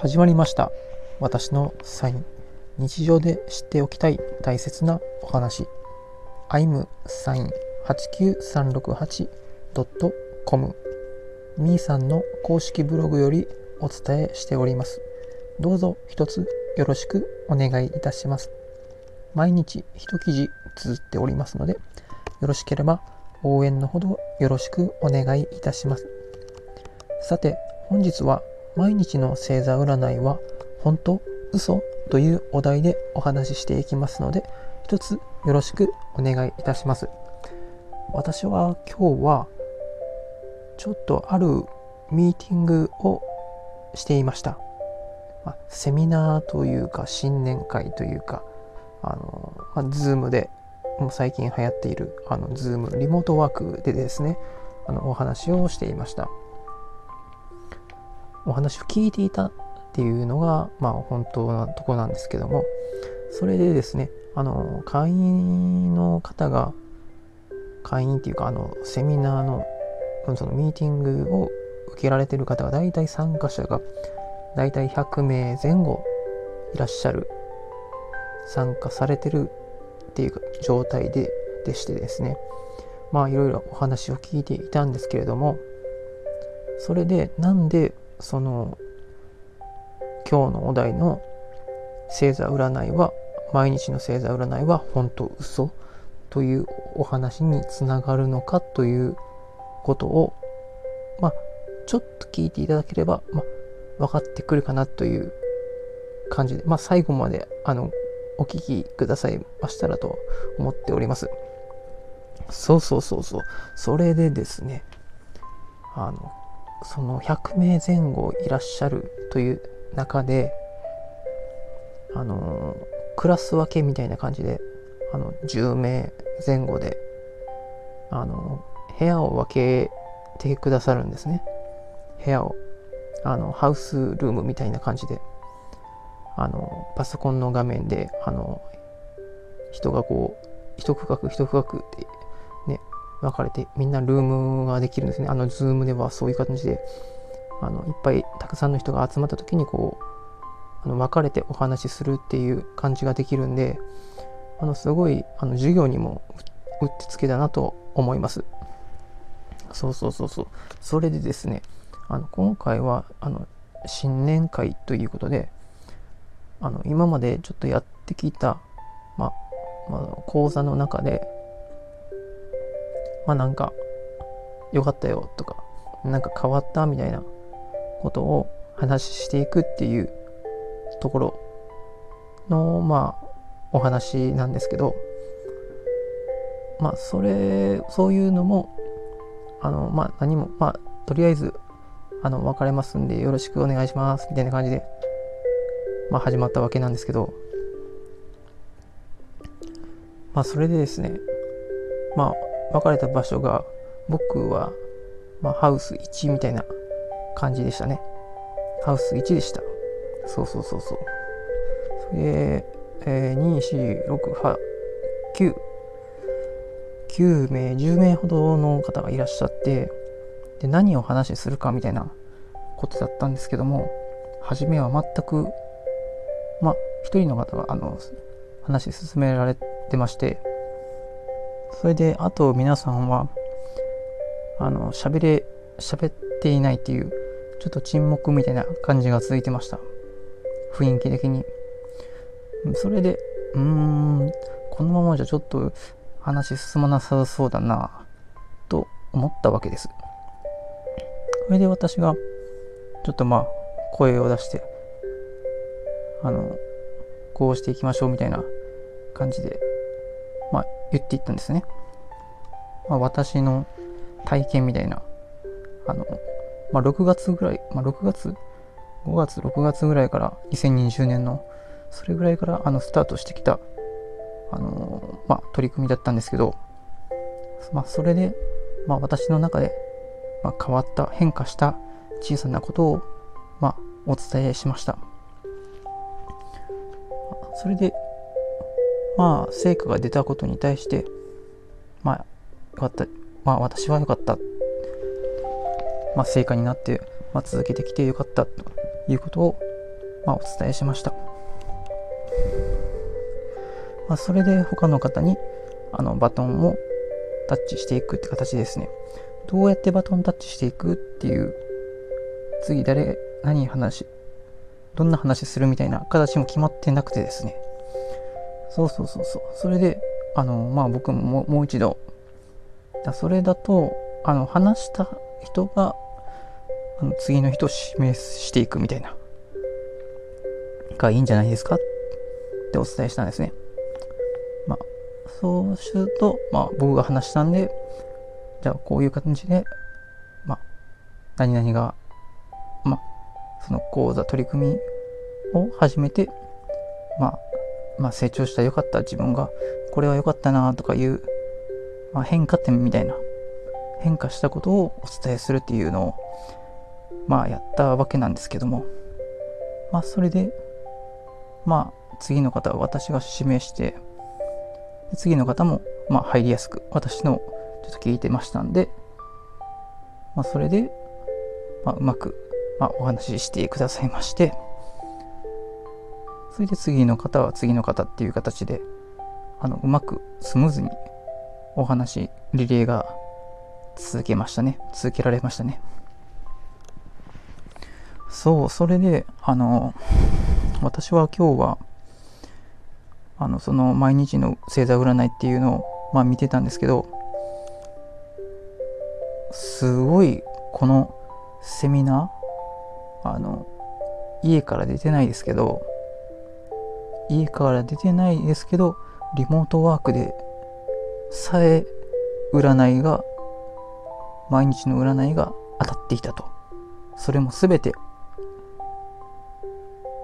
始まりました。私のサイン。日常で知っておきたい大切なお話。I'm サイン 89368.com みーさんの公式ブログよりお伝えしております。どうぞ一つよろしくお願いいたします。毎日一記事綴っておりますのでよろしければ応援のほどよろしくお願いいたします。さて本日は毎日の星座占いは本当嘘というお題でお話ししていきますので一つよろしくお願いいたします。私は今日はちょっとあるミーティングをしていました、セミナーというか新年会というかあの、まあ、Zoom でもう最近流行っているあの Zoom リモートワークでですねあのお話をしていました。お話を聞いていたっていうのがまあ本当なとこなんですけどもそれでですねあの会員の方が会員っていうかあのセミナーのそのミーティングを受けられてる方が大体参加者が大体100名前後いらっしゃる参加されてるっていう状態ででしてですねまあいろいろお話を聞いていたんですけれどもそれでなんでその今日のお題の星座占いは毎日の星座占いは本当嘘というお話につながるのかということをまあちょっと聞いていただければ、まあ、分かってくるかなという感じで、まあ、最後まであのお聞きくださいましたらと思っております。そうそうそうそう。それでですね、あの、その100名前後いらっしゃるという中で、あの、クラス分けみたいな感じで、あの、10名前後で、あの、部屋を分けてくださるんですね。部屋を。あのハウスルームみたいな感じであのパソコンの画面であの人がこう一区画一区画って分かれてみんなルームができるんですね。あのズームではそういう感じであのいっぱいたくさんの人が集まった時にこうあの分かれてお話しするっていう感じができるんであのすごいあの授業にもうってつけだなと思います。そうそうそうそう。それでですねあの今回はあの新年会ということであの今までちょっとやってきた、まあ、まあ、講座の中でまあなんか良かったよとかなんか変わったみたいなことを話していくっていうところのまあお話なんですけどまあそれそういうのもあのまあ何もまあとりあえずあの、別れますんでよろしくお願いします、みたいな感じで、まあ始まったわけなんですけど、まあそれでですね、まあ別れた場所が、僕は、まあハウス1みたいな感じでしたね。ハウス1でした。そうそうそうそう。それで、えー、2、4、6、8、9、9名、10名ほどの方がいらっしゃって、で何を話するかみたいなことだったんですけども初めは全くまあ一人の方があの話進められてましてそれであと皆さんはあの喋れ喋っていないっていうちょっと沈黙みたいな感じが続いてました。雰囲気的に。それでうーんこのままじゃちょっと話進まなさそうだなと思ったわけです。それで私が、ちょっとまあ、声を出して、あの、こうしていきましょうみたいな感じで、まあ、言っていったんですね。まあ、私の体験みたいな、あの、まあ、6月ぐらい、まあ、6月 ?5 月、6月ぐらいから、2020年の、それぐらいから、あの、スタートしてきた、あの、まあ、取り組みだったんですけど、まあ、それで、まあ、私の中で、まあ、変わった変化した小さなことを、まあ、お伝えしましたそれでまあ成果が出たことに対してまあよかったまあ私は良かったまあ成果になってまあ、続けてきてよかったということを、まあ、お伝えしました。まあ、それで他の方にあのバトンをタッチしていくって形ですね。どうやってバトンタッチしていくっていう、次誰、何話、どんな話するみたいな形も決まってなくてですね。そうそうそうそう。それで、あの、まあ僕ももう一度、それだと、あの、話した人が、あの次の人を指名していくみたいな、がいいんじゃないですか？ってお伝えしたんですね。まあ、そうすると、まあ僕が話したんで、じゃあこういう感じで、まあ、何々が、まあ、その講座取り組みを始めて、まあ、まあ、成長した良かった。自分が、これは良かったなとかいう、まあ、変化点みたいな、変化したことをお伝えするっていうのを、まあ、やったわけなんですけども、まあ、それで、まあ、次の方は私が指名して、次の方も、まあ、入りやすく、私のちょっと聞いてましたんで、まあ、それで、まあ、うまく、まあ、お話ししてくださいまして、それで次の方は次の方っていう形で、あの、うまくスムーズにお話、リレーが続けましたね。続けられましたね。そう、それで、あの、私は今日は、あの、その毎日の星座占いっていうのを、まあ見てたんですけど、すごいこのセミナーあの家から出てないですけど家から出てないですけどリモートワークでさえ占いが毎日の占いが当たっていたと。それも全て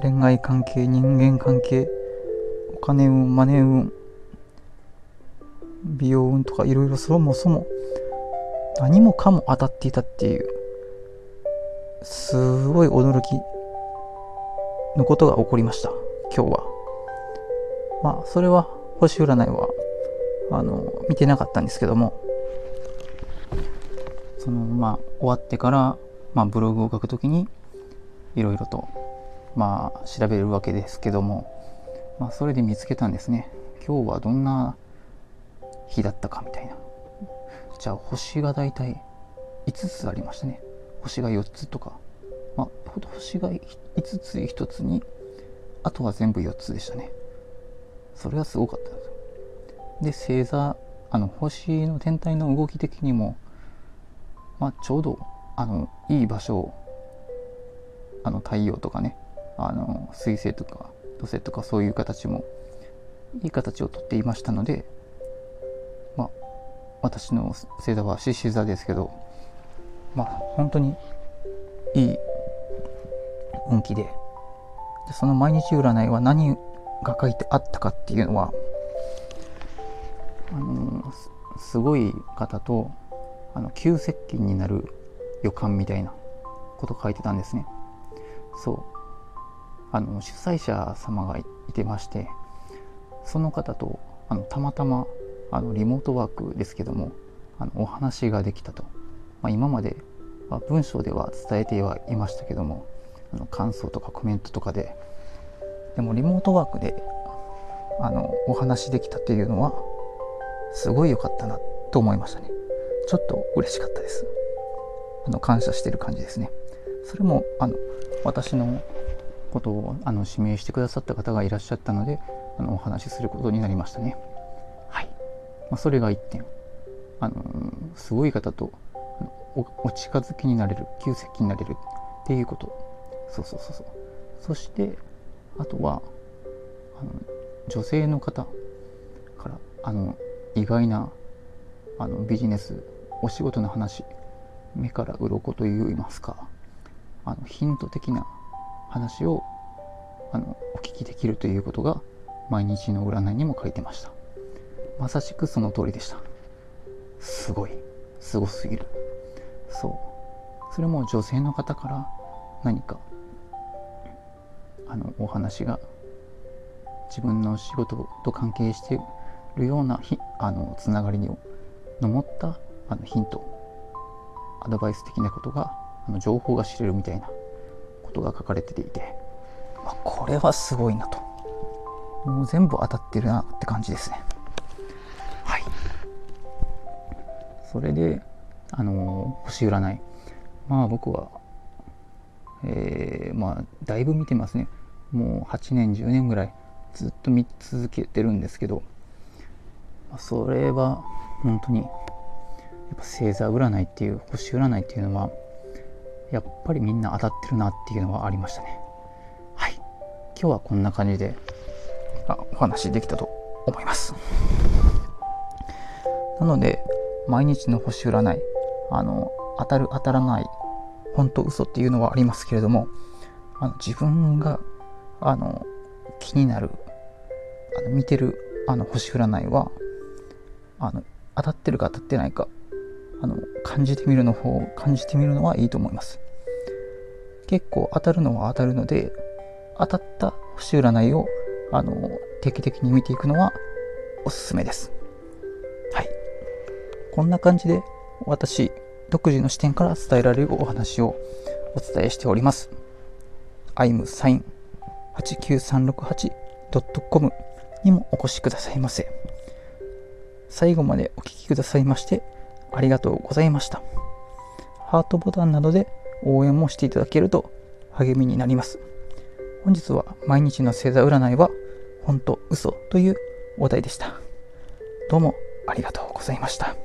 恋愛関係人間関係お金運マネ運美容運とかいろいろそもそも何もかも当たっていたっていうすごい驚きのことが起こりました。今日は。まあそれは星占いはあの見てなかったんですけども。そのまあ終わってから、まあ、ブログを書くときにいろいろとまあ調べるわけですけども。まあそれで見つけたんですね。今日はどんな日だったかみたいな。じゃあ星が大体5つありましたね。星が4つとか、まあ、星が5つ1つにあとは全部4つでしたね。それはすごかったですよ。で星座あの星の天体の動き的にも、まあ、ちょうどあのいい場所をあの太陽とかねあの水星とか土星とかそういう形もいい形をとっていましたのでまあ私の星座は獅子座ですけどまあ本当にいい運気ででその毎日占いは何が書いてあったかっていうのはあのすごい方とあの急接近になる予感みたいなこと書いてたんですね。そう。あの主催者様がいてましてその方とあのたまたまあのリモートワークですけどもあのお話ができたと、まあ、今までは文章では伝えてはいましたけどもあの感想とかコメントとかででもリモートワークであのお話できたっていうのはすごい良かったなと思いましたね。ちょっと嬉しかったです。あの感謝してる感じですね。それもあの私のことをあの指名してくださった方がいらっしゃったのであのお話しすることになりましたね。はい。まあ、それが1点。あのすごい方とお近づきになれる急接近になれるっていうこと。そうそうそうそう。そしてあとはあの女性の方からあの意外なあのビジネスお仕事の話目から鱗といいますかあのヒント的な話をあのお聞きできるということが毎日の占いにも書いてました。まさしくその通りでした。すごい。すごすぎる。そう。それも女性の方から何かあのお話が自分の仕事と関係しているようなひあのつながりにの持ったあのヒントアドバイス的なことがあの情報が知れるみたいなことが書かれていて、まあ、これはすごいなと。もう全部当たってるなって感じですね。はい。それであの星占い。まあ僕はえー、まあだいぶ見てますねもう8年10年ぐらいずっと見続けてるんですけどそれは本当にやっぱ星座占いっていう星占いっていうのはやっぱりみんな当たってるなっていうのはありましたね。はい。今日はこんな感じであお話できたと思います。なので毎日の星占いあの当たる当たらない本当嘘っていうのはありますけれどもあの自分があの気になるあの見てるあの星占いはあの当たってるか当たってないかあの感じてみるの方感じてみるのはいいと思います。結構当たるのは当たるので当たった星占いをあの定期的に見ていくのはおすすめです。はい。こんな感じで私独自の視点から伝えられるお話をお伝えしております。I'm sign 89368.com にもお越しくださいませ。最後までお聴きくださいましてありがとうございました。ハートボタンなどで応援もしていただけると励みになります。本日は毎日の星座占いは本当嘘というお題でした。どうもありがとうございました。